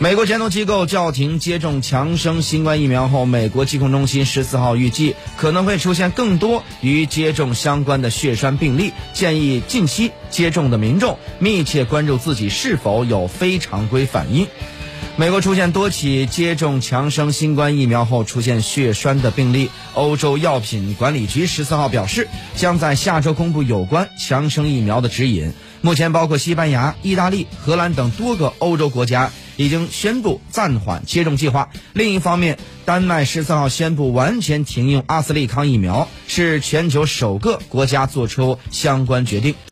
美国监督机构叫停接种强生新冠疫苗后，美国疾控中心十四号预计可能会出现更多与接种相关的血栓病例，建议近期接种的民众密切关注自己是否有非常规反应。美国出现多起接种强生新冠疫苗后出现血栓的病例，欧洲药品管理局十四号表示，将在下周公布有关强生疫苗的指引。目前，包括西班牙、意大利、荷兰等多个欧洲国家已经宣布暂缓接种计划。另一方面，丹麦十四号宣布完全停用阿斯利康疫苗，是全球首个国家做出相关决定。